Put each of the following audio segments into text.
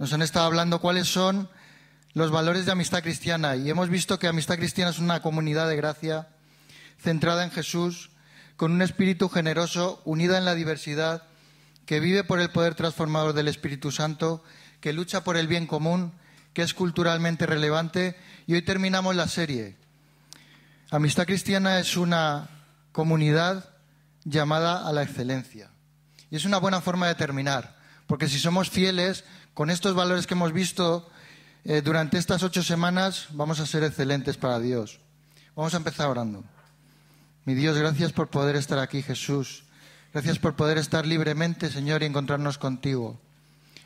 nos han estado hablando cuáles son los valores de amistad cristiana y hemos visto que amistad cristiana es una comunidad de gracia centrada en Jesús, con un espíritu generoso, unida en la diversidad, que vive por el poder transformador del Espíritu Santo, que lucha por el bien común, que es culturalmente relevante. Y hoy terminamos la serie. Amistad Cristiana es una comunidad llamada a la excelencia. Y es una buena forma de terminar, porque si somos fieles con estos valores que hemos visto eh, durante estas ocho semanas, vamos a ser excelentes para Dios. Vamos a empezar orando. Mi Dios, gracias por poder estar aquí, Jesús. Gracias por poder estar libremente, Señor, y encontrarnos contigo.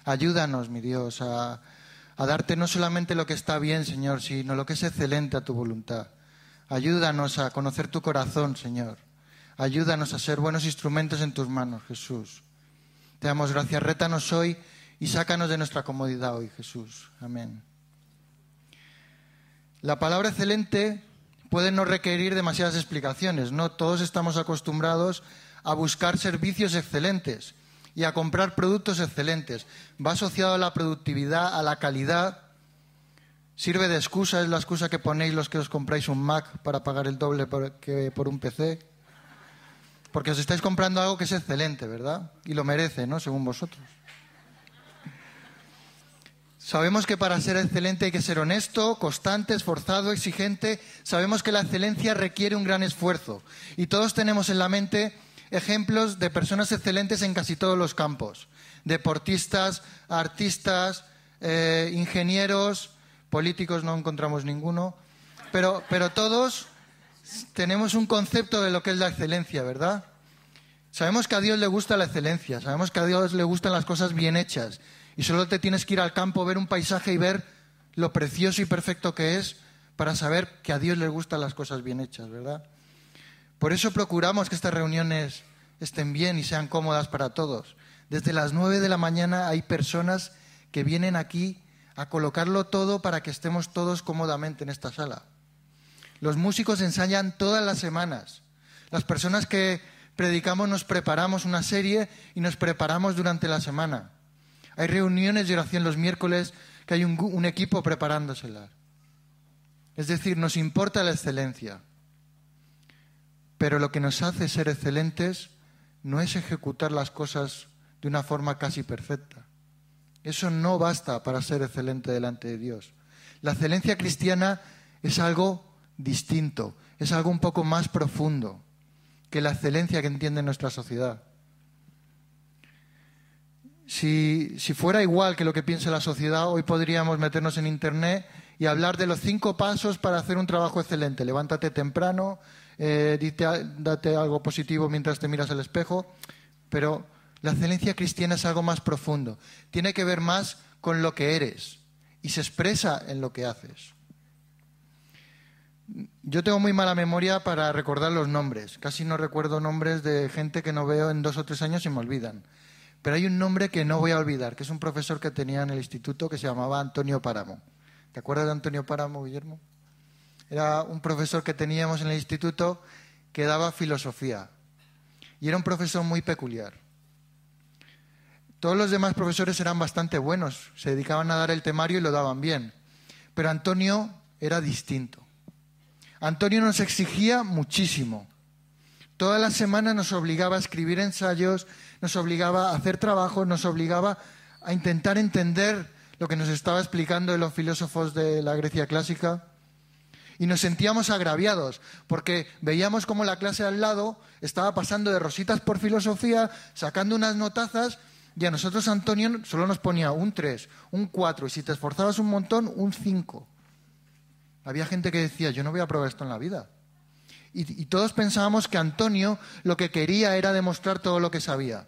Ayúdanos, mi Dios, a, a darte no solamente lo que está bien, Señor, sino lo que es excelente a tu voluntad. Ayúdanos a conocer tu corazón, Señor. Ayúdanos a ser buenos instrumentos en tus manos, Jesús. Te damos gracias. Rétanos hoy y sácanos de nuestra comodidad hoy, Jesús. Amén. La palabra excelente puede no requerir demasiadas explicaciones. No todos estamos acostumbrados a buscar servicios excelentes y a comprar productos excelentes. Va asociado a la productividad, a la calidad. Sirve de excusa, es la excusa que ponéis los que os compráis un Mac para pagar el doble que por un PC. Porque os estáis comprando algo que es excelente, ¿verdad? Y lo merece, ¿no? Según vosotros. Sabemos que para ser excelente hay que ser honesto, constante, esforzado, exigente. Sabemos que la excelencia requiere un gran esfuerzo. Y todos tenemos en la mente ejemplos de personas excelentes en casi todos los campos. Deportistas, artistas, eh, ingenieros, políticos no encontramos ninguno. Pero, pero todos tenemos un concepto de lo que es la excelencia, ¿verdad? Sabemos que a Dios le gusta la excelencia, sabemos que a Dios le gustan las cosas bien hechas y solo te tienes que ir al campo, ver un paisaje y ver lo precioso y perfecto que es para saber que a Dios le gustan las cosas bien hechas, ¿verdad? Por eso procuramos que estas reuniones estén bien y sean cómodas para todos. Desde las nueve de la mañana hay personas que vienen aquí a colocarlo todo para que estemos todos cómodamente en esta sala. Los músicos ensayan todas las semanas. Las personas que predicamos nos preparamos una serie y nos preparamos durante la semana. Hay reuniones de oración los miércoles que hay un, equipo preparándosela. Es decir, nos importa la excelencia. Pero lo que nos hace ser excelentes no es ejecutar las cosas de una forma casi perfecta. Eso no basta para ser excelente delante de Dios. La excelencia cristiana es algo distinto, es algo un poco más profundo que la excelencia que entiende nuestra sociedad. Si, fuera igual que lo que piensa la sociedad, hoy podríamos meternos en Internet y hablar de los cinco pasos para hacer un trabajo excelente. Levántate temprano, eh, date algo positivo mientras te miras al espejo, pero la excelencia cristiana es algo más profundo. Tiene que ver más con lo que eres y se expresa en lo que haces. Yo tengo muy mala memoria para recordar los nombres. Casi no recuerdo nombres de gente que no veo en dos o tres años y me olvidan. Pero hay un nombre que no voy a olvidar, que es un profesor que tenía en el instituto que se llamaba Antonio Páramo. ¿Te acuerdas de Antonio Páramo, Guillermo? Era un profesor que teníamos en el instituto que daba filosofía. Y era un profesor muy peculiar. Todos los demás profesores eran bastante buenos, se dedicaban a dar el temario y lo daban bien. Pero Antonio era distinto. Antonio nos exigía muchísimo. Toda la semana nos obligaba a escribir ensayos, nos obligaba a hacer trabajo, nos obligaba a intentar entender lo que nos estaba explicando los filósofos de la Grecia clásica. Y nos sentíamos agraviados, porque veíamos como la clase al lado estaba pasando de rositas por filosofía, sacando unas notazas, y a nosotros Antonio solo nos ponía un 3, un 4, y si te esforzabas un montón, un 5. Había gente que decía, yo no voy a probar esto en la vida. Y, todos pensábamos que Antonio lo que quería era demostrar todo lo que sabía.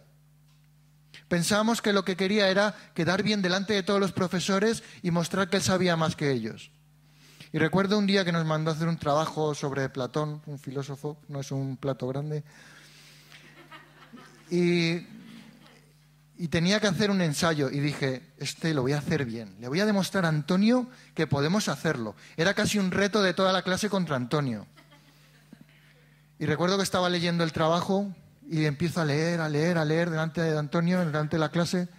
Pensábamos que lo que quería era quedar bien delante de todos los profesores y mostrar que él sabía más que ellos. Y recuerdo un día que nos mandó a hacer un trabajo sobre Platón, un filósofo, no es un plato grande, y, y, tenía que hacer un ensayo y dije, este lo voy a hacer bien, le voy a demostrar a Antonio que podemos hacerlo. Era casi un reto de toda la clase contra Antonio. Y recuerdo que estaba leyendo el trabajo y empiezo a leer, a leer, a leer delante de Antonio, delante de la clase.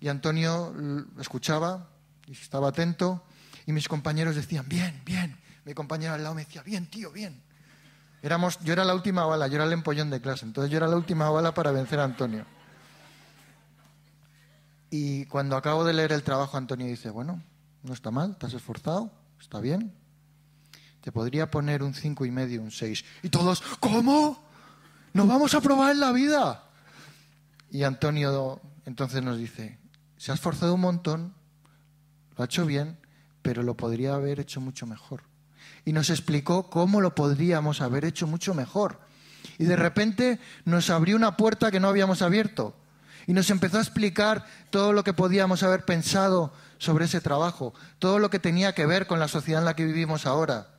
Y Antonio escuchaba y estaba atento y mis compañeros decían, bien, bien. Mi compañero al lado me decía, bien, tío, bien. Éramos, yo era la última bala, yo era el empollón de clase, entonces yo era la última bala para vencer a Antonio. Y cuando acabo de leer el trabajo, Antonio dice, bueno, no está mal, te has esforzado, está bien. Te podría poner un cinco y medio, un seis. Y todos, ¿cómo? ¿Nos vamos a probar en la vida? Y Antonio entonces nos dice, se ha esforzado un montón, lo ha hecho bien, pero lo podría haber hecho mucho mejor. Y nos explicó cómo lo podríamos haber hecho mucho mejor. Y de repente nos abrió una puerta que no habíamos abierto. Y nos empezó a explicar todo lo que podíamos haber pensado sobre ese trabajo, todo lo que tenía que ver con la sociedad en la que vivimos ahora.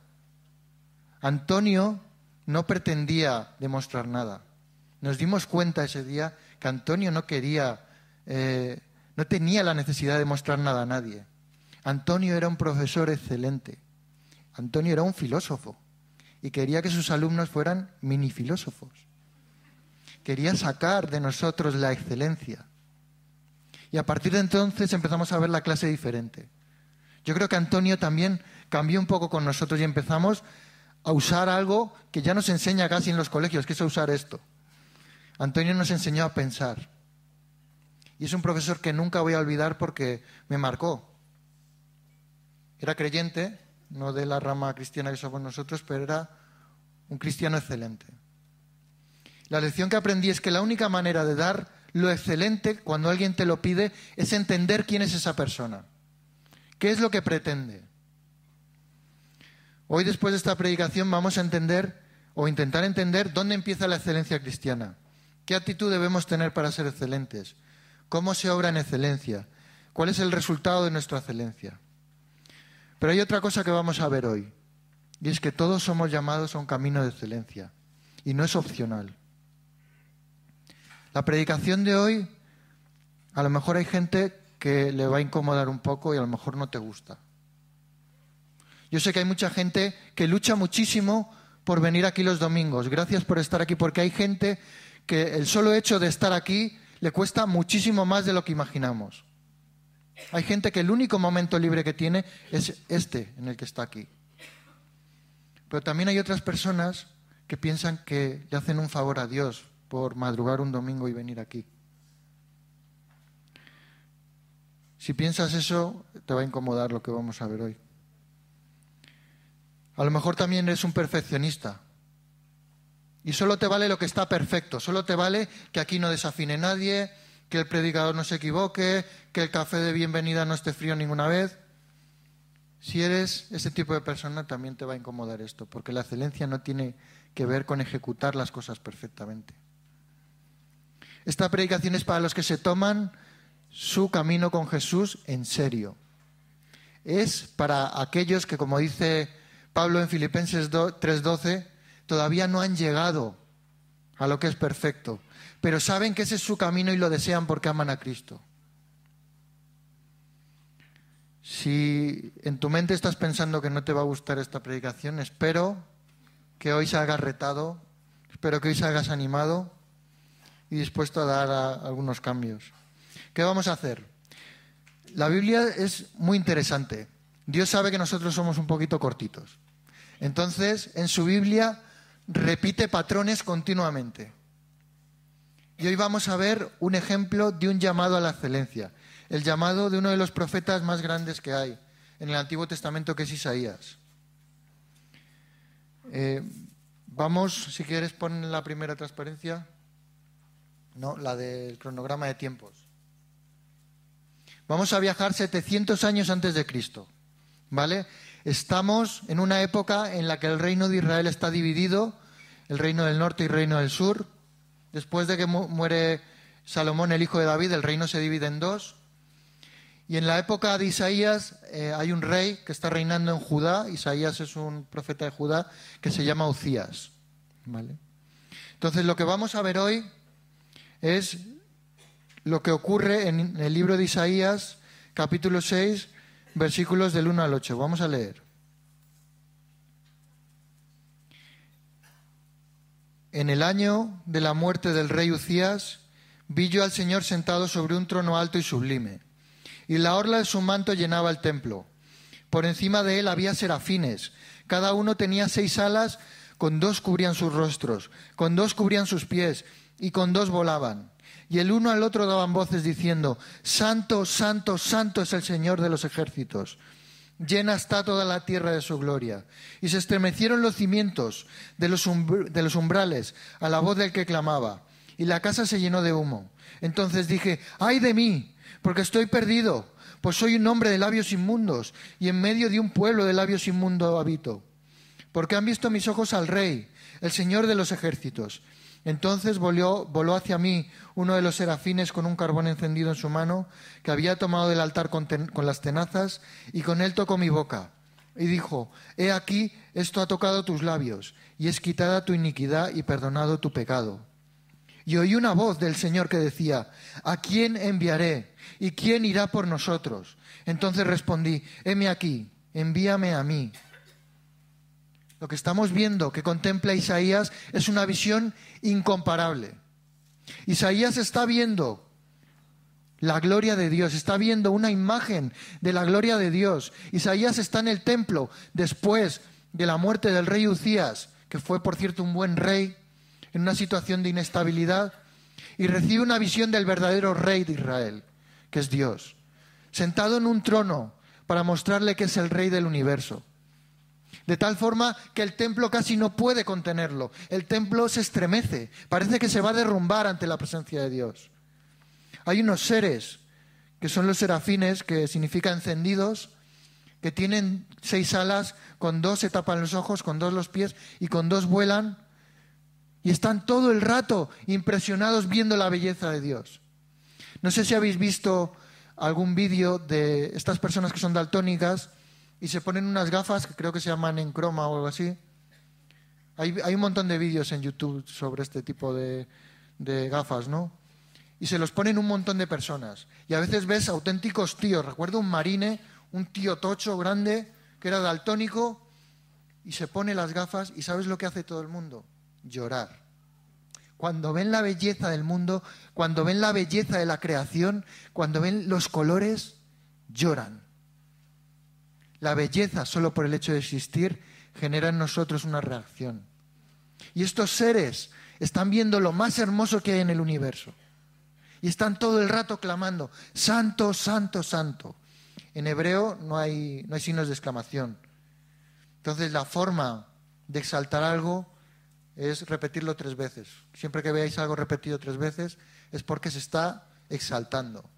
Antonio no pretendía demostrar nada. Nos dimos cuenta ese día que Antonio no quería, eh, no tenía la necesidad de mostrar nada a nadie. Antonio era un profesor excelente. Antonio era un filósofo y quería que sus alumnos fueran mini filósofos. Quería sacar de nosotros la excelencia. Y a partir de entonces empezamos a ver la clase diferente. Yo creo que Antonio también cambió un poco con nosotros y empezamos a usar algo que ya nos enseña casi en los colegios, que es usar esto. Antonio nos enseñó a pensar. Y es un profesor que nunca voy a olvidar porque me marcó. Era creyente, no de la rama cristiana que somos nosotros, pero era un cristiano excelente. La lección que aprendí es que la única manera de dar lo excelente cuando alguien te lo pide es entender quién es esa persona. ¿Qué es lo que pretende? Hoy después de esta predicación vamos a entender o intentar entender dónde empieza la excelencia cristiana. ¿Qué actitud debemos tener para ser excelentes? ¿Cómo se obra en excelencia? ¿Cuál es el resultado de nuestra excelencia? Pero hay otra cosa que vamos a ver hoy, y es que todos somos llamados a un camino de excelencia, y no es opcional. La predicación de hoy, a lo mejor hay gente que le va a incomodar un poco y a lo mejor no te gusta. Yo sé que hay mucha gente que lucha muchísimo por venir aquí los domingos. Gracias por estar aquí, porque hay gente que el solo hecho de estar aquí le cuesta muchísimo más de lo que imaginamos. Hay gente que el único momento libre que tiene es este en el que está aquí. Pero también hay otras personas que piensan que le hacen un favor a Dios por madrugar un domingo y venir aquí. Si piensas eso, te va a incomodar lo que vamos a ver hoy. A lo mejor también eres un perfeccionista. Y solo te vale lo que está perfecto, solo te vale que aquí no desafine nadie, que el predicador no se equivoque, que el café de bienvenida no esté frío ninguna vez. Si eres ese tipo de persona, también te va a incomodar esto, porque la excelencia no tiene que ver con ejecutar las cosas perfectamente. Esta predicación es para los que se toman su camino con Jesús en serio. Es para aquellos que, como dice Pablo en Filipenses 3:12, todavía no han llegado a lo que es perfecto, pero saben que ese es su camino y lo desean porque aman a Cristo. Si en tu mente estás pensando que no te va a gustar esta predicación, espero que hoy salgas retado, espero que hoy salgas animado y dispuesto a dar algunos cambios. ¿Qué vamos a hacer? La Biblia es muy interesante. Dios sabe que nosotros somos un poquito cortitos. Entonces, en su Biblia repite patrones continuamente. Y hoy vamos a ver un ejemplo de un llamado a la excelencia, el llamado de uno de los profetas más grandes que hay en el Antiguo Testamento, que es Isaías. Eh, vamos, si quieres, pon la primera transparencia. No, la del cronograma de tiempos. Vamos a viajar 700 años antes de Cristo. ¿Vale? Estamos en una época en la que el reino de Israel está dividido, el reino del norte y el reino del sur. Después de que muere Salomón, el hijo de David, el reino se divide en dos. Y en la época de Isaías eh, hay un rey que está reinando en Judá. Isaías es un profeta de Judá que se llama Ucías. ¿Vale? Entonces lo que vamos a ver hoy es lo que ocurre en el libro de Isaías, capítulo 6, versículos del 1 al 8. Vamos a leer. En el año de la muerte del rey Ucías, vi yo al Señor sentado sobre un trono alto y sublime, y la orla de su manto llenaba el templo. Por encima de él había serafines, cada uno tenía seis alas, con dos cubrían sus rostros, con dos cubrían sus pies, y con dos volaban. Y el uno al otro daban voces diciendo, Santo, Santo, Santo es el Señor de los ejércitos. Llena está toda la tierra de su gloria. Y se estremecieron los cimientos de los, de los umbrales a la voz del que clamaba y la casa se llenó de humo. Entonces dije, ay de mí, porque estoy perdido, pues soy un hombre de labios inmundos y en medio de un pueblo de labios inmundos habito. Porque han visto mis ojos al Rey, el Señor de los ejércitos. Entonces voló, hacia mí uno de los serafines con un carbón encendido en su mano, que había tomado del altar con, con las tenazas, y con él tocó mi boca. Y dijo, He aquí, esto ha tocado tus labios, y es quitada tu iniquidad y perdonado tu pecado. Y oí una voz del Señor que decía, ¿a quién enviaré? ¿Y quién irá por nosotros? Entonces respondí, heme aquí, envíame a mí. Lo que estamos viendo que contempla Isaías es una visión incomparable. Isaías está viendo la gloria de Dios, está viendo una imagen de la gloria de Dios. Isaías está en el templo después de la muerte del rey Ucías, que fue por cierto un buen rey, en una situación de inestabilidad y recibe una visión del verdadero rey de Israel, que es Dios, sentado en un trono para mostrarle que es el rey del universo. De tal forma que el templo casi no puede contenerlo. El templo se estremece, parece que se va a derrumbar ante la presencia de Dios. Hay unos seres que son los serafines, que significa encendidos, que tienen seis alas, con dos se tapan los ojos, con dos los pies y con dos vuelan y están todo el rato impresionados viendo la belleza de Dios. No sé si habéis visto algún vídeo de estas personas que son daltónicas y se ponen unas gafas que creo que se llaman en croma o algo así. Hay, un montón de vídeos en YouTube sobre este tipo de, de gafas, ¿no? Y se los ponen un montón de personas. Y a veces ves auténticos tíos. Recuerdo un marine, un tío tocho grande, que era daltónico, y se pone las gafas y ¿sabes lo que hace todo el mundo? llorar. Cuando ven la belleza del mundo, cuando ven la belleza de la creación, cuando ven los colores, lloran. La belleza, solo por el hecho de existir, genera en nosotros una reacción. Y estos seres están viendo lo más hermoso que hay en el universo. Y están todo el rato clamando, Santo, Santo, Santo. En hebreo no hay, no hay signos de exclamación. Entonces la forma de exaltar algo es repetirlo tres veces. Siempre que veáis algo repetido tres veces es porque se está exaltando.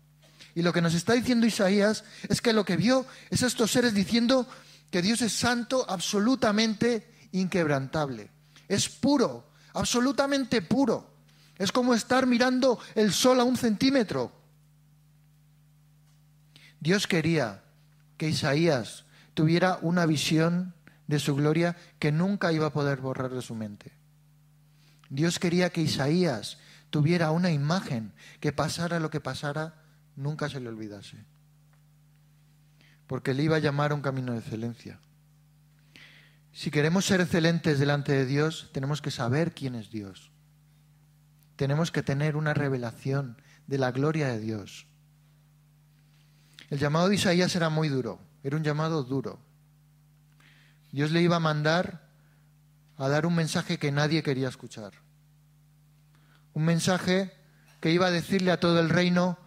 Y lo que nos está diciendo Isaías es que lo que vio es estos seres diciendo que Dios es santo, absolutamente inquebrantable. Es puro, absolutamente puro. Es como estar mirando el sol a un centímetro. Dios quería que Isaías tuviera una visión de su gloria que nunca iba a poder borrar de su mente. Dios quería que Isaías tuviera una imagen que pasara lo que pasara, nunca se le olvidase. Porque le iba a llamar a un camino de excelencia. Si queremos ser excelentes delante de Dios, tenemos que saber quién es Dios. Tenemos que tener una revelación de la gloria de Dios. El llamado de Isaías era muy duro, era un llamado duro. Dios le iba a mandar a dar un mensaje que nadie quería escuchar. Un mensaje que iba a decirle a todo el reino,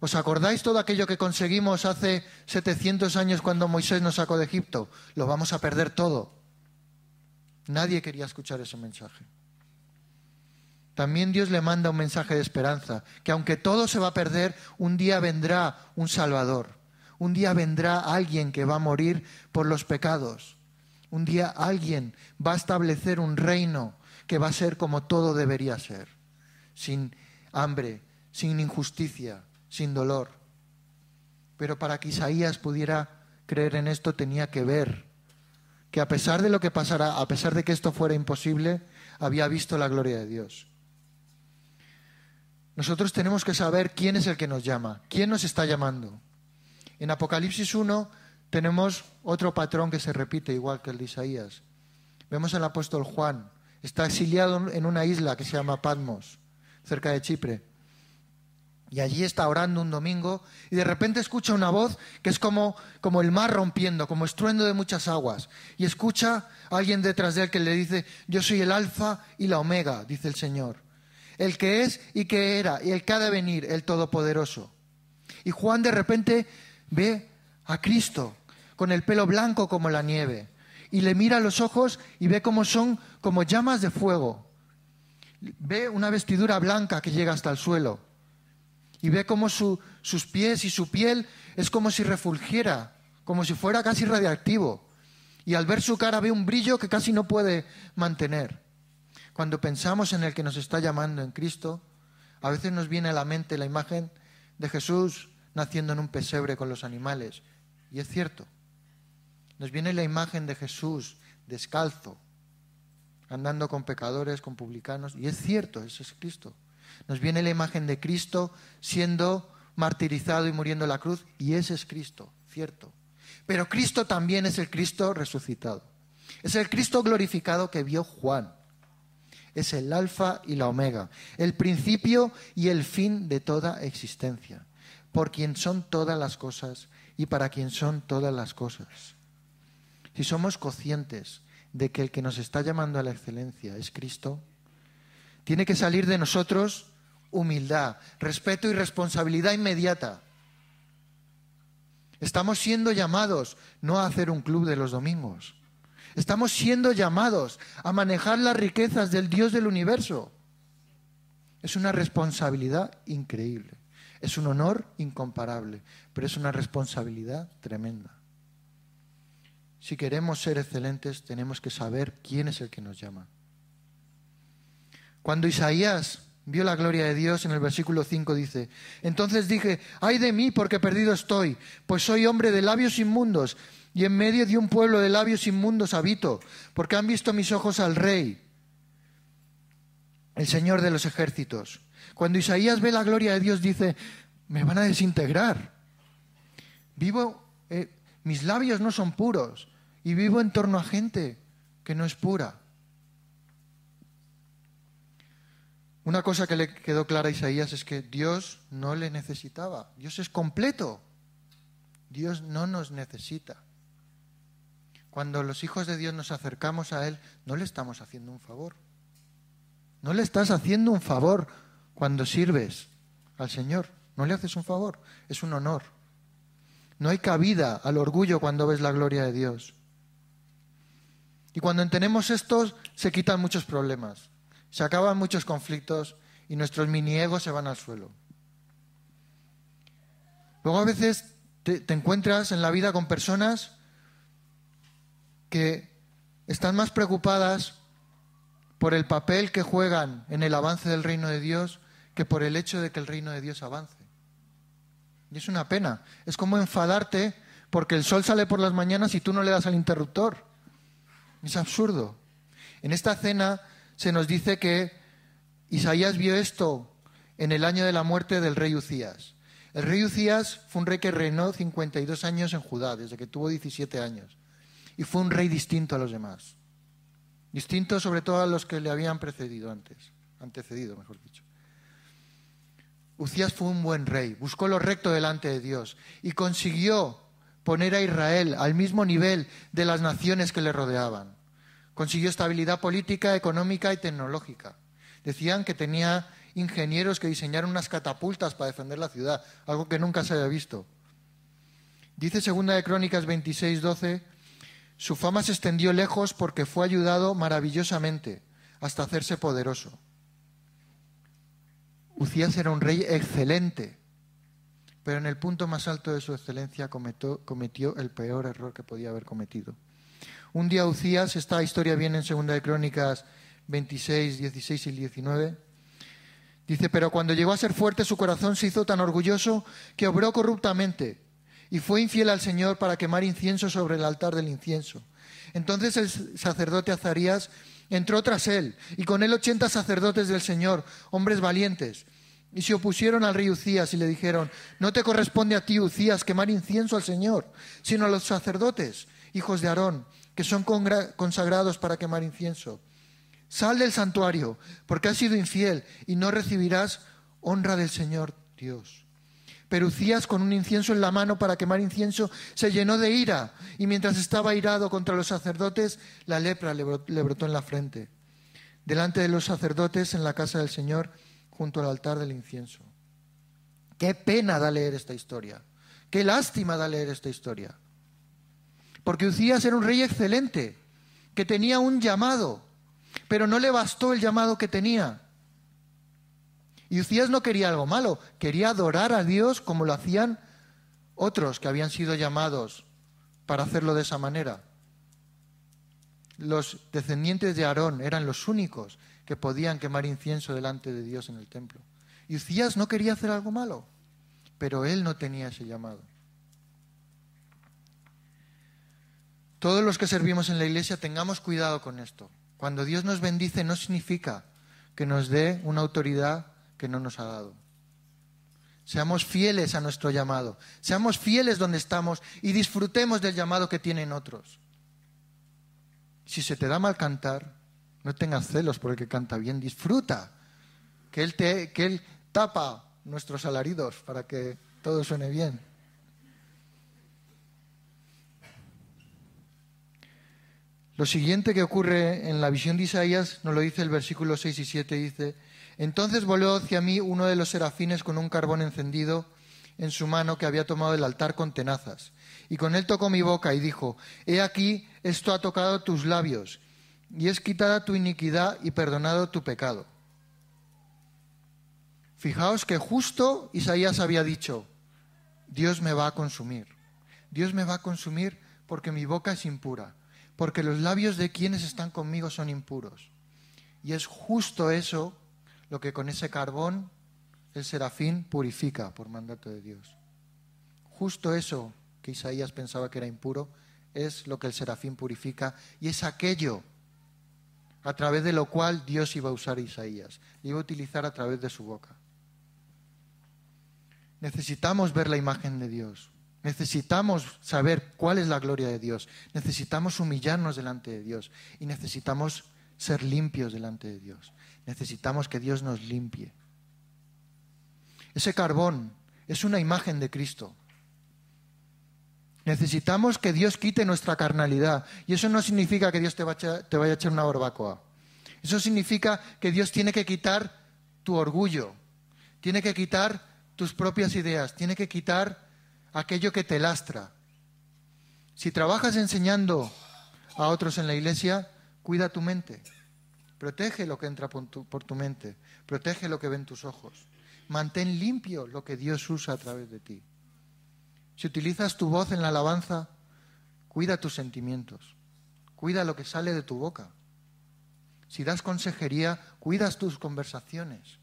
¿os acordáis todo aquello que conseguimos hace 700 años cuando Moisés nos sacó de Egipto? Lo vamos a perder todo. Nadie quería escuchar ese mensaje. También Dios le manda un mensaje de esperanza, que aunque todo se va a perder, un día vendrá un Salvador. Un día vendrá alguien que va a morir por los pecados. Un día alguien va a establecer un reino que va a ser como todo debería ser sin hambre, sin injusticia, sin dolor. Pero para que Isaías pudiera creer en esto tenía que ver que a pesar de lo que pasara, a pesar de que esto fuera imposible, había visto la gloria de Dios. Nosotros tenemos que saber quién es el que nos llama, quién nos está llamando. En Apocalipsis 1 tenemos otro patrón que se repite igual que el de Isaías. Vemos al apóstol Juan, está exiliado en una isla que se llama Patmos cerca de Chipre. Y allí está orando un domingo y de repente escucha una voz que es como, como el mar rompiendo, como estruendo de muchas aguas. Y escucha a alguien detrás de él que le dice, yo soy el alfa y la omega, dice el Señor. El que es y que era y el que ha de venir, el Todopoderoso. Y Juan de repente ve a Cristo con el pelo blanco como la nieve. Y le mira a los ojos y ve cómo son como llamas de fuego. Ve una vestidura blanca que llega hasta el suelo y ve cómo sus pies y su piel es como si refulgiera, como si fuera casi radiactivo. Y al ver su cara ve un brillo que casi no puede mantener. Cuando pensamos en el que nos está llamando en Cristo, a veces nos viene a la mente la imagen de Jesús naciendo en un pesebre con los animales. Y es cierto. Nos viene la imagen de Jesús descalzo, andando con pecadores, con publicanos. Y es cierto, ese es Cristo. Nos viene la imagen de Cristo siendo martirizado y muriendo en la cruz, y ese es Cristo, cierto. Pero Cristo también es el Cristo resucitado. Es el Cristo glorificado que vio Juan. Es el alfa y la omega, el principio y el fin de toda existencia, por quien son todas las cosas y para quien son todas las cosas. Si somos conscientes de que el que nos está llamando a la excelencia es Cristo, tiene que salir de nosotros humildad, respeto y responsabilidad inmediata. Estamos siendo llamados no a hacer un club de los domingos. Estamos siendo llamados a manejar las riquezas del Dios del universo. Es una responsabilidad increíble. Es un honor incomparable, pero es una responsabilidad tremenda. Si queremos ser excelentes, tenemos que saber quién es el que nos llama. Cuando Isaías vio la gloria de Dios, en el versículo 5 dice, entonces dije, ay de mí porque perdido estoy, pues soy hombre de labios inmundos y en medio de un pueblo de labios inmundos habito, porque han visto mis ojos al rey, el Señor de los ejércitos. Cuando Isaías ve la gloria de Dios dice, me van a desintegrar. Vivo, eh, mis labios no son puros y vivo en torno a gente que no es pura. Una cosa que le quedó clara a Isaías es que Dios no le necesitaba. Dios es completo. Dios no nos necesita. Cuando los hijos de Dios nos acercamos a Él, no le estamos haciendo un favor. No le estás haciendo un favor cuando sirves al Señor. No le haces un favor, es un honor. No hay cabida al orgullo cuando ves la gloria de Dios. Y cuando entendemos esto, se quitan muchos problemas. Se acaban muchos conflictos y nuestros miniegos se van al suelo. Luego a veces te, te, encuentras en la vida con personas que están más preocupadas por el papel que juegan en el avance del reino de Dios que por el hecho de que el reino de Dios avance. Y es una pena. Es como enfadarte porque el sol sale por las mañanas y tú no le das al interruptor. Es absurdo. En esta cena se nos dice que Isaías vio esto en el año de la muerte del rey Ucías. El rey Ucías fue un rey que reinó 52 años en Judá, desde que tuvo 17 años. Y fue un rey distinto a los demás. Distinto sobre todo a los que le habían precedido antes. Antecedido, mejor dicho. Ucías fue un buen rey, buscó lo recto delante de Dios y consiguió poner a Israel al mismo nivel de las naciones que le rodeaban. Consiguió estabilidad política, económica y tecnológica. Decían que tenía ingenieros que diseñaron unas catapultas para defender la ciudad, algo que nunca se había visto. Dice Segunda de Crónicas 26, 12, su fama se extendió lejos porque fue ayudado maravillosamente hasta hacerse poderoso. Ucías era un rey excelente, pero en el punto más alto de su excelencia cometió, cometió el peor error que podía haber cometido. Un día Ucías, esta historia viene en Segunda de Crónicas 26, 16 y 19. Dice, pero cuando llegó a ser fuerte su corazón se hizo tan orgulloso que obró corruptamente y fue infiel al Señor para quemar incienso sobre el altar del incienso. Entonces el sacerdote Azarías entró tras él y con él ochenta sacerdotes del Señor, hombres valientes. Y se opusieron al rey Ucías y le dijeron, no te corresponde a ti, Ucías, quemar incienso al Señor, sino a los sacerdotes, hijos de Aarón que son consagrados para quemar incienso. Sal del santuario, porque has sido infiel y no recibirás honra del Señor Dios. Pero Ucías, con un incienso en la mano para quemar incienso, se llenó de ira, y mientras estaba irado contra los sacerdotes, la lepra le brotó en la frente, delante de los sacerdotes en la casa del Señor, junto al altar del incienso. Qué pena da leer esta historia, qué lástima da leer esta historia. Porque Ucías era un rey excelente, que tenía un llamado, pero no le bastó el llamado que tenía. Y Ucías no quería algo malo, quería adorar a Dios como lo hacían otros que habían sido llamados para hacerlo de esa manera. Los descendientes de Aarón eran los únicos que podían quemar incienso delante de Dios en el templo. Y Ucías no quería hacer algo malo, pero él no tenía ese llamado. Todos los que servimos en la iglesia tengamos cuidado con esto. Cuando Dios nos bendice no significa que nos dé una autoridad que no nos ha dado. Seamos fieles a nuestro llamado, seamos fieles donde estamos y disfrutemos del llamado que tienen otros. Si se te da mal cantar, no tengas celos por el que canta bien, disfruta, que Él, te, que él tapa nuestros alaridos para que todo suene bien. Lo siguiente que ocurre en la visión de Isaías nos lo dice el versículo 6 y 7, dice, entonces voló hacia mí uno de los serafines con un carbón encendido en su mano que había tomado del altar con tenazas. Y con él tocó mi boca y dijo, He aquí, esto ha tocado tus labios, y es quitada tu iniquidad y perdonado tu pecado. Fijaos que justo Isaías había dicho, Dios me va a consumir. Dios me va a consumir porque mi boca es impura, porque los labios de quienes están conmigo son impuros. Y es justo eso lo que con ese carbón el serafín purifica por mandato de Dios. Justo eso que Isaías pensaba que era impuro es lo que el serafín purifica y es aquello a través de lo cual Dios iba a usar a Isaías, iba a utilizar a través de su boca. Necesitamos ver la imagen de Dios, necesitamos saber cuál es la gloria de Dios, necesitamos humillarnos delante de Dios y necesitamos ser limpios delante de Dios. Necesitamos que Dios nos limpie. Ese carbón es una imagen de Cristo. Necesitamos que Dios quite nuestra carnalidad. Y eso no significa que Dios te, vaya a echar una barbacoa. Eso significa que Dios tiene que quitar tu orgullo, tiene que quitar tus propias ideas, tiene que quitar aquello que te lastra. Si trabajas enseñando a otros en la iglesia, cuida tu mente. Protege lo que entra por tu, mente. Protege lo que ven tus ojos. Mantén limpio lo que Dios usa a través de ti. Si utilizas tu voz en la alabanza, cuida tus sentimientos. Cuida lo que sale de tu boca. Si das consejería, cuidas tus conversaciones.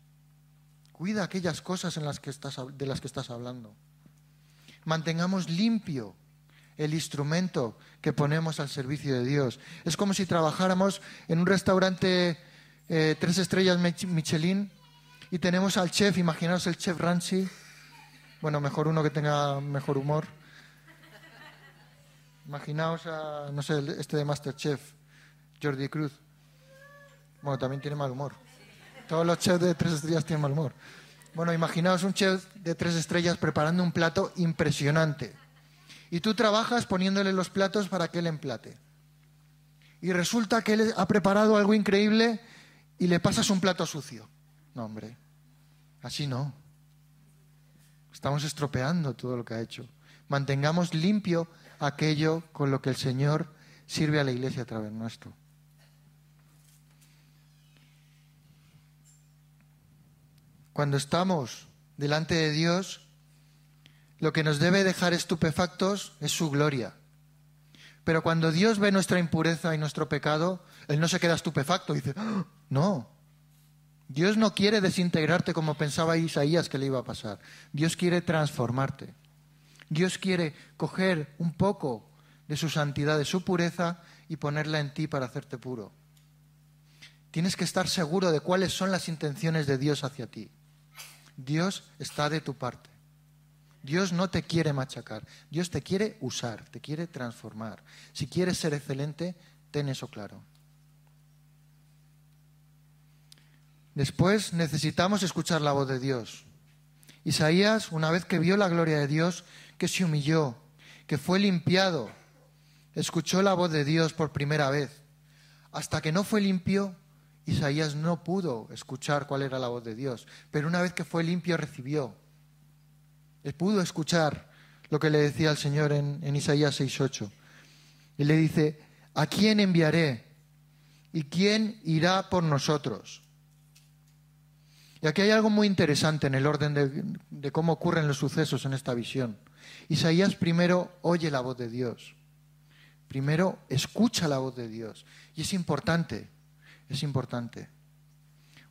Cuida aquellas cosas en las que estás, de las que estás hablando. Mantengamos limpio el instrumento que ponemos al servicio de Dios. Es como si trabajáramos en un restaurante eh, tres estrellas Michelin y tenemos al chef, imaginaos el chef Ranchi, bueno, mejor uno que tenga mejor humor. Imaginaos a, no sé, este de Masterchef, Jordi Cruz. Bueno, también tiene mal humor. Todos los chefs de tres estrellas tienen mal humor. Bueno, imaginaos un chef de tres estrellas preparando un plato impresionante y tú trabajas poniéndole los platos para que él emplate. Y resulta que él ha preparado algo increíble y le pasas un plato sucio. No, hombre, así no. Estamos estropeando todo lo que ha hecho. Mantengamos limpio aquello con lo que el Señor sirve a la iglesia a través nuestro. Cuando estamos delante de Dios, lo que nos debe dejar estupefactos es su gloria. Pero cuando Dios ve nuestra impureza y nuestro pecado, Él no se queda estupefacto y dice, ¡Ah! no, Dios no quiere desintegrarte como pensaba Isaías que le iba a pasar. Dios quiere transformarte. Dios quiere coger un poco de su santidad, de su pureza y ponerla en ti para hacerte puro. Tienes que estar seguro de cuáles son las intenciones de Dios hacia ti. Dios está de tu parte. Dios no te quiere machacar, Dios te quiere usar, te quiere transformar. Si quieres ser excelente, ten eso claro. Después necesitamos escuchar la voz de Dios. Isaías, una vez que vio la gloria de Dios, que se humilló, que fue limpiado, escuchó la voz de Dios por primera vez. Hasta que no fue limpio, Isaías no pudo escuchar cuál era la voz de Dios, pero una vez que fue limpio recibió. Pudo escuchar lo que le decía el Señor en, Isaías 6.8. Y le dice, ¿a quién enviaré? ¿Y quién irá por nosotros? Y aquí hay algo muy interesante en el orden de, de cómo ocurren los sucesos en esta visión. Isaías primero oye la voz de Dios. Primero escucha la voz de Dios. Y es importante, es importante.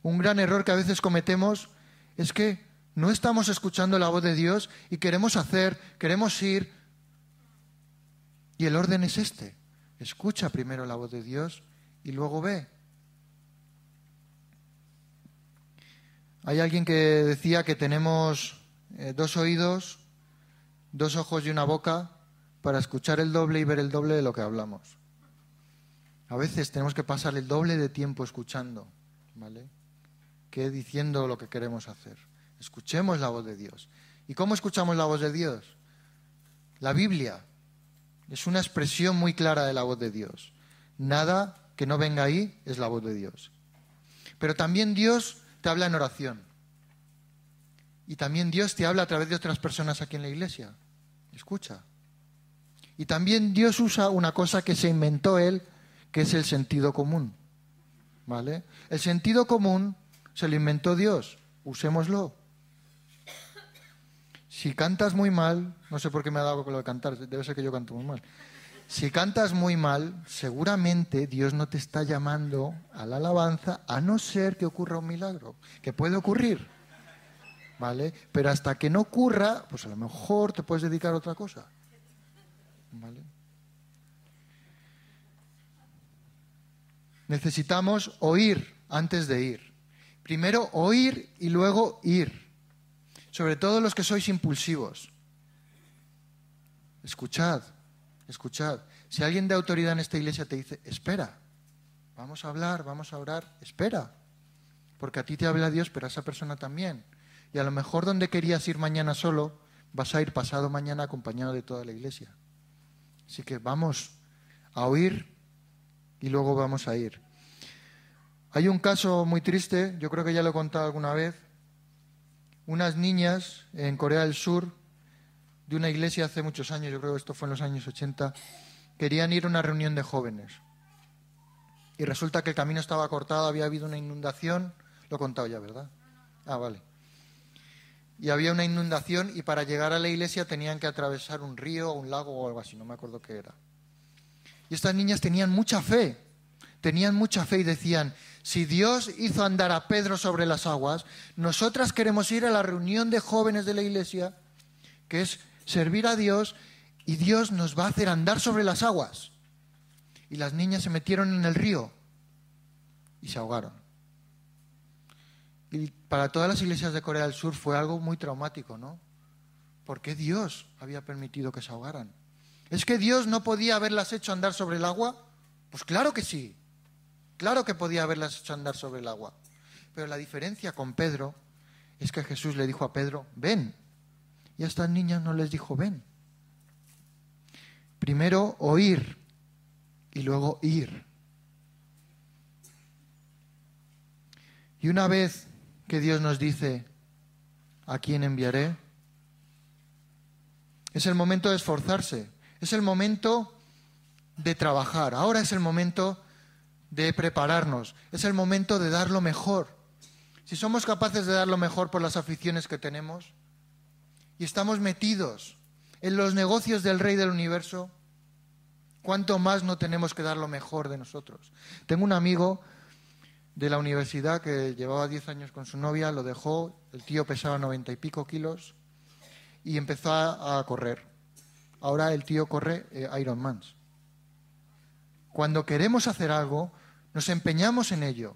Un gran error que a veces cometemos es que no estamos escuchando la voz de Dios y queremos hacer, queremos ir. Y el orden es este. Escucha primero la voz de Dios y luego ve. Hay alguien que decía que tenemos eh, dos oídos, dos ojos y una boca para escuchar el doble y ver el doble de lo que hablamos. A veces tenemos que pasar el doble de tiempo escuchando, ¿vale? Que diciendo lo que queremos hacer. Escuchemos la voz de Dios. ¿Y cómo escuchamos la voz de Dios? La Biblia es una expresión muy clara de la voz de Dios. Nada que no venga ahí es la voz de Dios. Pero también Dios te habla en oración. Y también Dios te habla a través de otras personas aquí en la iglesia. Escucha. Y también Dios usa una cosa que se inventó Él, que es el sentido común. ¿Vale? El sentido común se lo inventó Dios. Usémoslo. Si cantas muy mal, no sé por qué me ha dado con lo de cantar, debe ser que yo canto muy mal. Si cantas muy mal, seguramente Dios no te está llamando a la alabanza, a no ser que ocurra un milagro, que puede ocurrir. ¿Vale? Pero hasta que no ocurra, pues a lo mejor te puedes dedicar a otra cosa. ¿Vale? Necesitamos oír antes de ir. Primero oír y luego ir. Sobre todo los que sois impulsivos. Escuchad, escuchad. Si alguien de autoridad en esta iglesia te dice, espera, vamos a hablar, vamos a orar, espera. Porque a ti te habla Dios, pero a esa persona también. Y a lo mejor donde querías ir mañana solo, vas a ir pasado mañana acompañado de toda la iglesia. Así que vamos a oír y luego vamos a ir. Hay un caso muy triste, yo creo que ya lo he contado alguna vez. Unas niñas en Corea del Sur, de una iglesia hace muchos años, yo creo que esto fue en los años 80, querían ir a una reunión de jóvenes. Y resulta que el camino estaba cortado, había habido una inundación. Lo he contado ya, ¿verdad? Ah, vale y había una inundación y para llegar a la iglesia tenían que atravesar un río, un lago o algo así, no me acuerdo qué era. Y estas niñas tenían mucha fe, tenían mucha fe y decían, si Dios hizo andar a Pedro sobre las aguas, nosotras queremos ir a la reunión de jóvenes de la iglesia, que es servir a Dios, y Dios nos va a hacer andar sobre las aguas. Y las niñas se metieron en el río y se ahogaron. Y para todas las iglesias de Corea del Sur fue algo muy traumático, ¿no? ¿Por qué Dios había permitido que se ahogaran? ¿Es que Dios no podía haberlas hecho andar sobre el agua? Pues claro que sí. Claro que podía haberlas hecho andar sobre el agua. Pero la diferencia con Pedro es que Jesús le dijo a Pedro, ven. Y a estas niñas no les dijo, ven. Primero oír y luego ir. Y una vez que Dios nos dice, ¿a quién enviaré? Es el momento de esforzarse, es el momento de trabajar, ahora es el momento de prepararnos, es el momento de dar lo mejor. Si somos capaces de dar lo mejor por las aficiones que tenemos y estamos metidos en los negocios del Rey del Universo, ¿cuánto más no tenemos que dar lo mejor de nosotros? Tengo un amigo de la universidad que llevaba 10 años con su novia, lo dejó, el tío pesaba noventa y pico kilos y empezó a, correr. Ahora el tío corre eh, Ironman. Cuando queremos hacer algo, nos empeñamos en ello.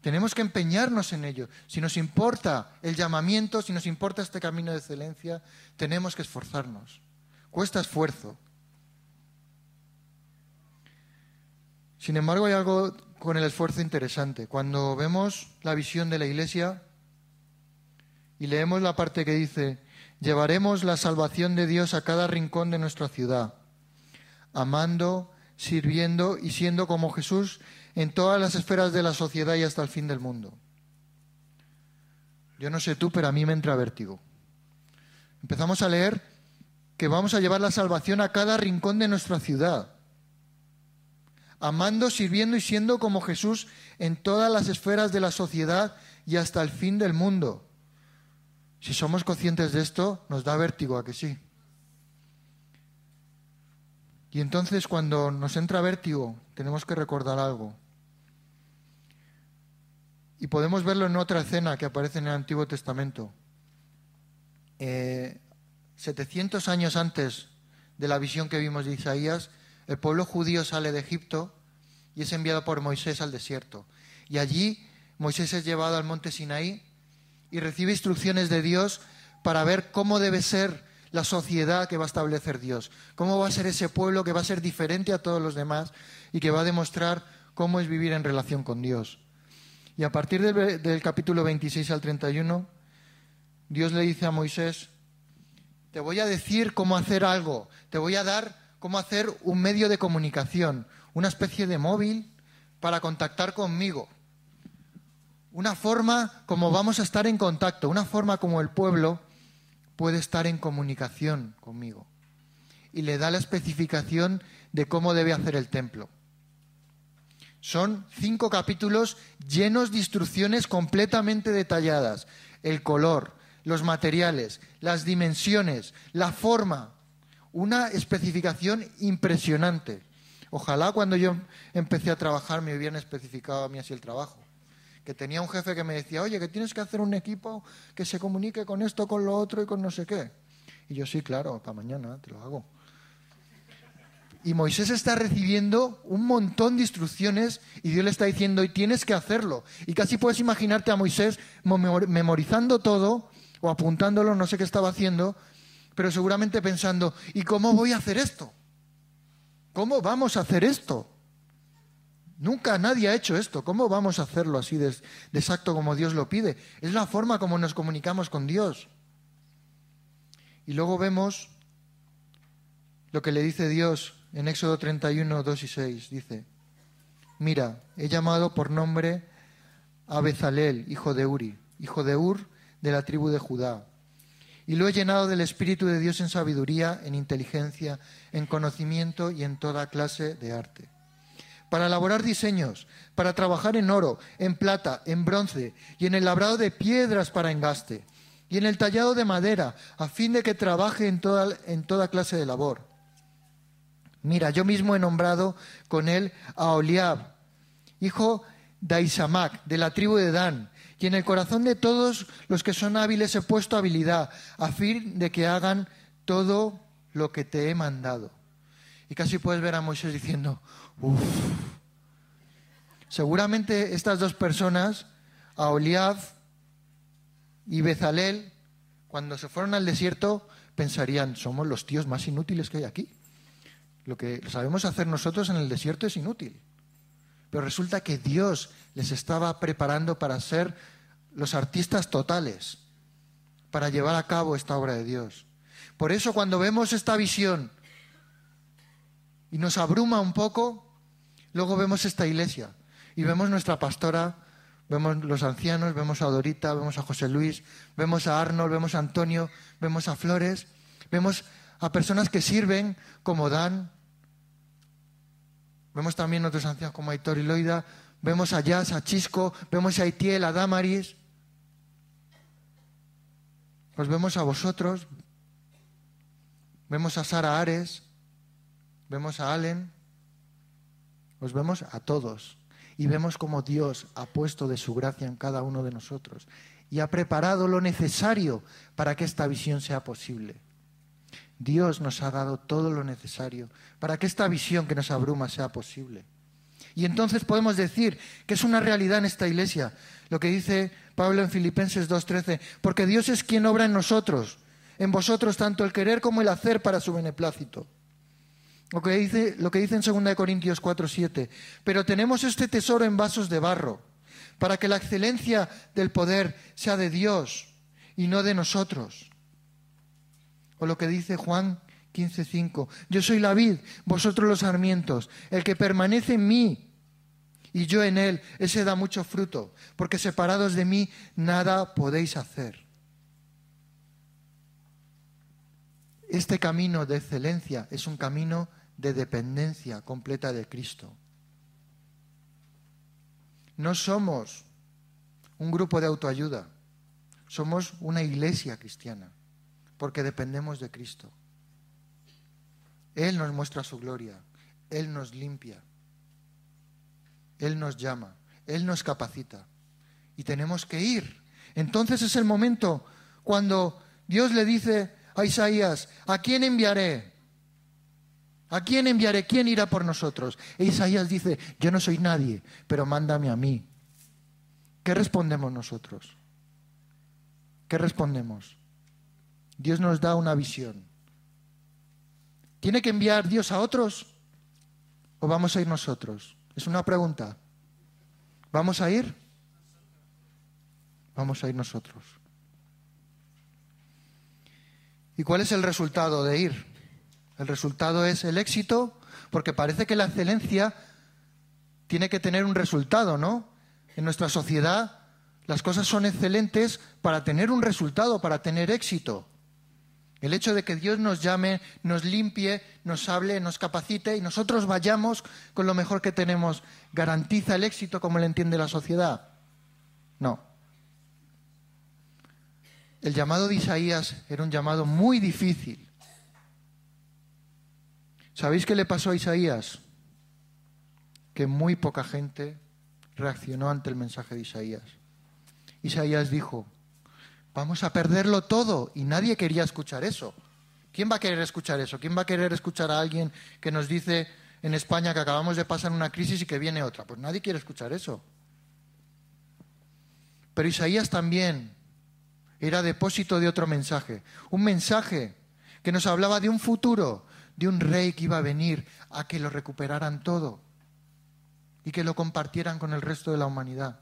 Tenemos que empeñarnos en ello. Si nos importa el llamamiento, si nos importa este camino de excelencia, tenemos que esforzarnos. Cuesta esfuerzo. Sin embargo, hay algo con el esfuerzo interesante. Cuando vemos la visión de la Iglesia Y leemos la parte que dice, llevaremos la salvación de Dios a cada rincón de nuestra ciudad, amando, sirviendo y siendo como Jesús en todas las esferas de la sociedad y hasta el fin del mundo. Yo no sé tú, pero a mí me entra vértigo. Empezamos a leer que vamos a llevar la salvación a cada rincón de nuestra ciudad, amando, sirviendo y siendo como Jesús en todas las esferas de la sociedad y hasta el fin del mundo. Si somos conscientes de esto, nos da vértigo a que sí. Y entonces cuando nos entra vértigo, tenemos que recordar algo. Y podemos verlo en otra escena que aparece en el Antiguo Testamento. 700 eh, años antes de la visión que vimos de Isaías, el pueblo judío sale de Egipto y es enviado por Moisés al desierto. Y allí Moisés es llevado al monte Sinaí y recibe instrucciones de Dios para ver cómo debe ser la sociedad que va a establecer Dios, cómo va a ser ese pueblo que va a ser diferente a todos los demás y que va a demostrar cómo es vivir en relación con Dios. Y a partir del, capítulo 26 al 31, Dios le dice a Moisés, te voy a decir cómo hacer algo, te voy a dar cómo hacer un medio de comunicación, una especie de móvil para contactar conmigo una forma como vamos a estar en contacto, una forma como el pueblo puede estar en comunicación conmigo. Y le da la especificación de cómo debe hacer el templo. Son cinco capítulos llenos de instrucciones completamente detalladas. El color, los materiales, las dimensiones, la forma. Una especificación impresionante. Ojalá cuando yo empecé a trabajar me hubieran especificado a mí así el trabajo que tenía un jefe que me decía, oye, que tienes que hacer un equipo que se comunique con esto, con lo otro y con no sé qué. Y yo, sí, claro, para mañana te lo hago. Y Moisés está recibiendo un montón de instrucciones y Dios le está diciendo, y tienes que hacerlo. Y casi puedes imaginarte a Moisés memorizando todo o apuntándolo, no sé qué estaba haciendo, pero seguramente pensando, ¿y cómo voy a hacer esto? ¿Cómo vamos a hacer esto? Nunca nadie ha hecho esto. ¿Cómo vamos a hacerlo así de, exacto como Dios lo pide? Es la forma como nos comunicamos con Dios. Y luego vemos lo que le dice Dios en Éxodo 31, 2 y 6. Dice, mira, he llamado por nombre a Bezalel, hijo de Uri, hijo de Ur, de la tribu de Judá. Y lo he llenado del Espíritu de Dios en sabiduría, en inteligencia, en conocimiento y en toda clase de arte para elaborar diseños, para trabajar en oro, en plata, en bronce y en el labrado de piedras para engaste y en el tallado de madera, a fin de que trabaje en toda, clase de labor. Mira, yo mismo he nombrado con él a Oliab, hijo de Isamac, de la tribu de Dan, y en el corazón de todos los que son hábiles he puesto habilidad, a fin de que hagan todo lo que te he mandado. Y casi puedes ver a Moisés diciendo, Seguramente estas dos personas, Aholiab y Bezalel, cuando se fueron al desierto, pensarían, somos los tíos más inútiles que hay aquí. Lo que sabemos hacer nosotros en el desierto es inútil. Pero resulta que Dios les estaba preparando para ser los artistas totales, para llevar a cabo esta obra de Dios. Por eso cuando vemos esta visión y nos abruma un poco, luego vemos esta iglesia y vemos nuestra pastora, vemos los ancianos, vemos a Dorita, vemos a José Luis, vemos a Arnold, vemos a Antonio, vemos a Flores, vemos a personas que sirven como Dan, vemos también otros ancianos como Aitor y Loida, vemos a Jazz, a Chisco, vemos a Itiel, a Damaris, os vemos a vosotros, vemos a Sara Ares, vemos a Allen, os vemos a todos y vemos cómo Dios ha puesto de su gracia en cada uno de nosotros y ha preparado lo necesario para que esta visión sea posible. Dios nos ha dado todo lo necesario para que esta visión que nos abruma sea posible. Y entonces podemos decir que es una realidad en esta iglesia, lo que dice Pablo en Filipenses 2.13, porque Dios es quien obra en nosotros, en vosotros tanto el querer como el hacer para su beneplácito. Lo que dice, lo que dice en 2 Corintios 4, 7. Pero tenemos este tesoro en vasos de barro, para que la excelencia del poder sea de Dios y no de nosotros. O lo que dice Juan 15:5, yo soy la vid, vosotros los sarmientos, el que permanece en mí y yo en él, ese da mucho fruto, porque separados de mí nada podéis hacer. Este camino de excelencia es un camino de dependencia completa de Cristo. No somos un grupo de autoayuda, somos una iglesia cristiana, porque dependemos de Cristo. Él nos muestra su gloria, Él nos limpia, Él nos llama, Él nos capacita y tenemos que ir. Entonces es el momento cuando Dios le dice a Isaías, ¿a quién enviaré? ¿A quién enviaré? ¿Quién irá por nosotros? E Isaías dice, yo no soy nadie, pero mándame a mí. ¿Qué respondemos nosotros? ¿Qué respondemos? Dios nos da una visión. ¿Tiene que enviar Dios a otros o vamos a ir nosotros? Es una pregunta. ¿Vamos a ir? Vamos a ir nosotros. ¿Y cuál es el resultado de ir? El resultado es el éxito, porque parece que la excelencia tiene que tener un resultado, ¿no? En nuestra sociedad las cosas son excelentes para tener un resultado, para tener éxito. El hecho de que Dios nos llame, nos limpie, nos hable, nos capacite y nosotros vayamos con lo mejor que tenemos, ¿garantiza el éxito como le entiende la sociedad? No. El llamado de Isaías era un llamado muy difícil. ¿Sabéis qué le pasó a Isaías? Que muy poca gente reaccionó ante el mensaje de Isaías. Isaías dijo, vamos a perderlo todo y nadie quería escuchar eso. ¿Quién va a querer escuchar eso? ¿Quién va a querer escuchar a alguien que nos dice en España que acabamos de pasar una crisis y que viene otra? Pues nadie quiere escuchar eso. Pero Isaías también era depósito de otro mensaje, un mensaje que nos hablaba de un futuro, de un rey que iba a venir a que lo recuperaran todo y que lo compartieran con el resto de la humanidad.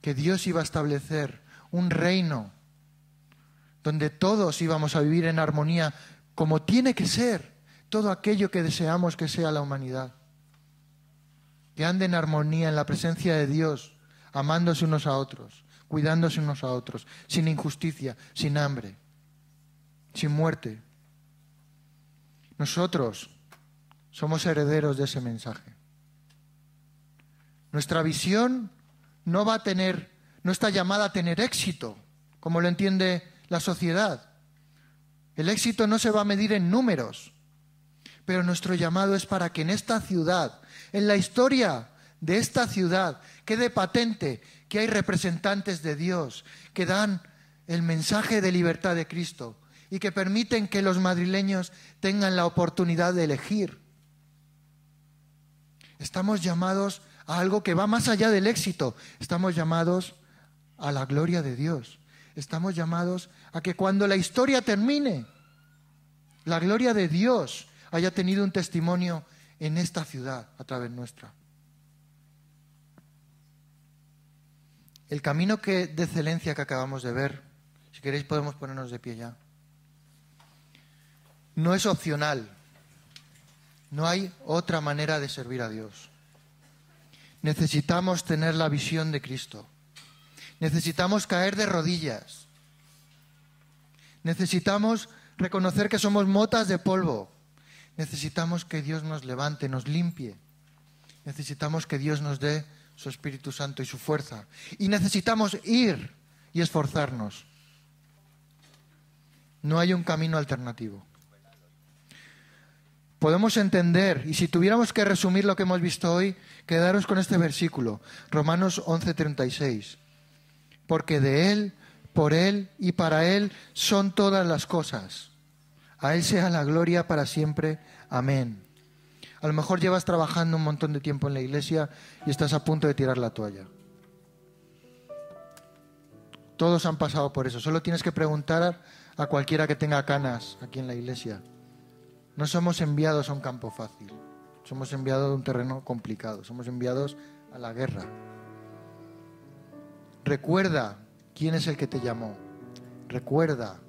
Que Dios iba a establecer un reino donde todos íbamos a vivir en armonía como tiene que ser todo aquello que deseamos que sea la humanidad. Que ande en armonía en la presencia de Dios, amándose unos a otros, cuidándose unos a otros, sin injusticia, sin hambre, sin muerte. Nosotros somos herederos de ese mensaje. Nuestra visión no va a tener, no está llamada a tener éxito, como lo entiende la sociedad. El éxito no se va a medir en números, pero nuestro llamado es para que en esta ciudad, en la historia de esta ciudad, quede patente que hay representantes de Dios que dan el mensaje de libertad de Cristo y que permiten que los madrileños tengan la oportunidad de elegir. Estamos llamados a algo que va más allá del éxito. Estamos llamados a la gloria de Dios. Estamos llamados a que cuando la historia termine, la gloria de Dios haya tenido un testimonio en esta ciudad a través nuestra. El camino que, de excelencia que acabamos de ver, si queréis podemos ponernos de pie ya, no es opcional. No hay otra manera de servir a Dios. Necesitamos tener la visión de Cristo. Necesitamos caer de rodillas. Necesitamos reconocer que somos motas de polvo. Necesitamos que Dios nos levante, nos limpie. Necesitamos que Dios nos dé su Espíritu Santo y su fuerza. Y necesitamos ir y esforzarnos. No hay un camino alternativo. Podemos entender, y si tuviéramos que resumir lo que hemos visto hoy, quedaros con este versículo, Romanos 11:36. Porque de Él, por Él y para Él son todas las cosas. A Él sea la gloria para siempre. Amén. A lo mejor llevas trabajando un montón de tiempo en la iglesia y estás a punto de tirar la toalla. Todos han pasado por eso. Solo tienes que preguntar a cualquiera que tenga canas aquí en la iglesia. No somos enviados a un campo fácil. Somos enviados a un terreno complicado. Somos enviados a la guerra. Recuerda quién es el que te llamó. recuerda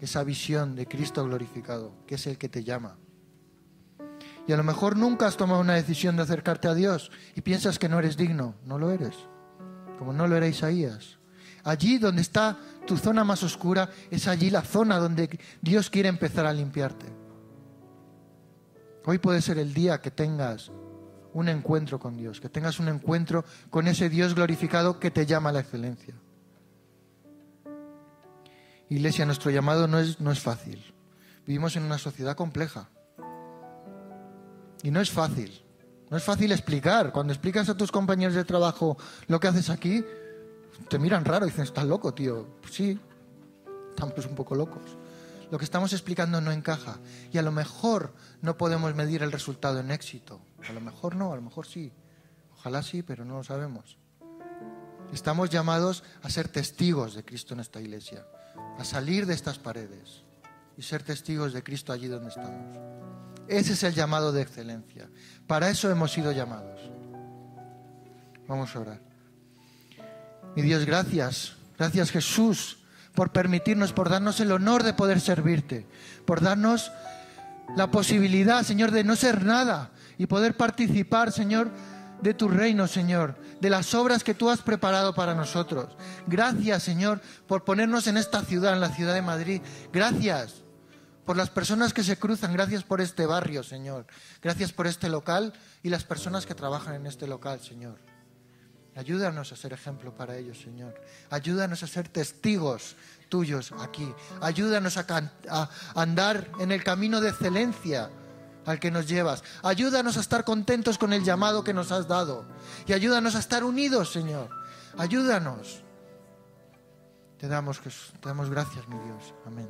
esa visión de Cristo glorificado, que es el que te llama. Y a lo mejor nunca has tomado una decisión de acercarte a Dios y piensas que no eres digno. No lo eres, como no lo era Isaías. Allí donde está tu zona más oscura, es allí la zona donde Dios quiere empezar a limpiarte. Hoy puede ser el día que tengas un encuentro con Dios, que tengas un encuentro con ese Dios glorificado que te llama a la excelencia. Iglesia, nuestro llamado no es, no es fácil. Vivimos en una sociedad compleja. Y no es fácil. No es fácil explicar. Cuando explicas a tus compañeros de trabajo lo que haces aquí, te miran raro y dicen, estás loco, tío. Pues sí, estamos un poco locos. Lo que estamos explicando no encaja. Y a lo mejor no podemos medir el resultado en éxito. A lo mejor no, a lo mejor sí. Ojalá sí, pero no lo sabemos. Estamos llamados a ser testigos de Cristo en esta iglesia a salir de estas paredes y ser testigos de Cristo allí donde estamos. Ese es el llamado de excelencia. Para eso hemos sido llamados. Vamos a orar. Mi Dios, gracias. Gracias Jesús por permitirnos, por darnos el honor de poder servirte, por darnos la posibilidad, Señor, de no ser nada y poder participar, Señor, de tu reino, Señor, de las obras que tú has preparado para nosotros. Gracias, Señor, por ponernos en esta ciudad, en la ciudad de Madrid. Gracias por las personas que se cruzan. Gracias por este barrio, Señor. Gracias por este local y las personas que trabajan en este local, Señor. Ayúdanos a ser ejemplo para ellos, Señor. Ayúdanos a ser testigos tuyos aquí. Ayúdanos a, andar en el camino de excelencia al que nos llevas. Ayúdanos a estar contentos con el llamado que nos has dado. Y ayúdanos a estar unidos, Señor. Ayúdanos. Te damos, te damos gracias, mi Dios. Amén.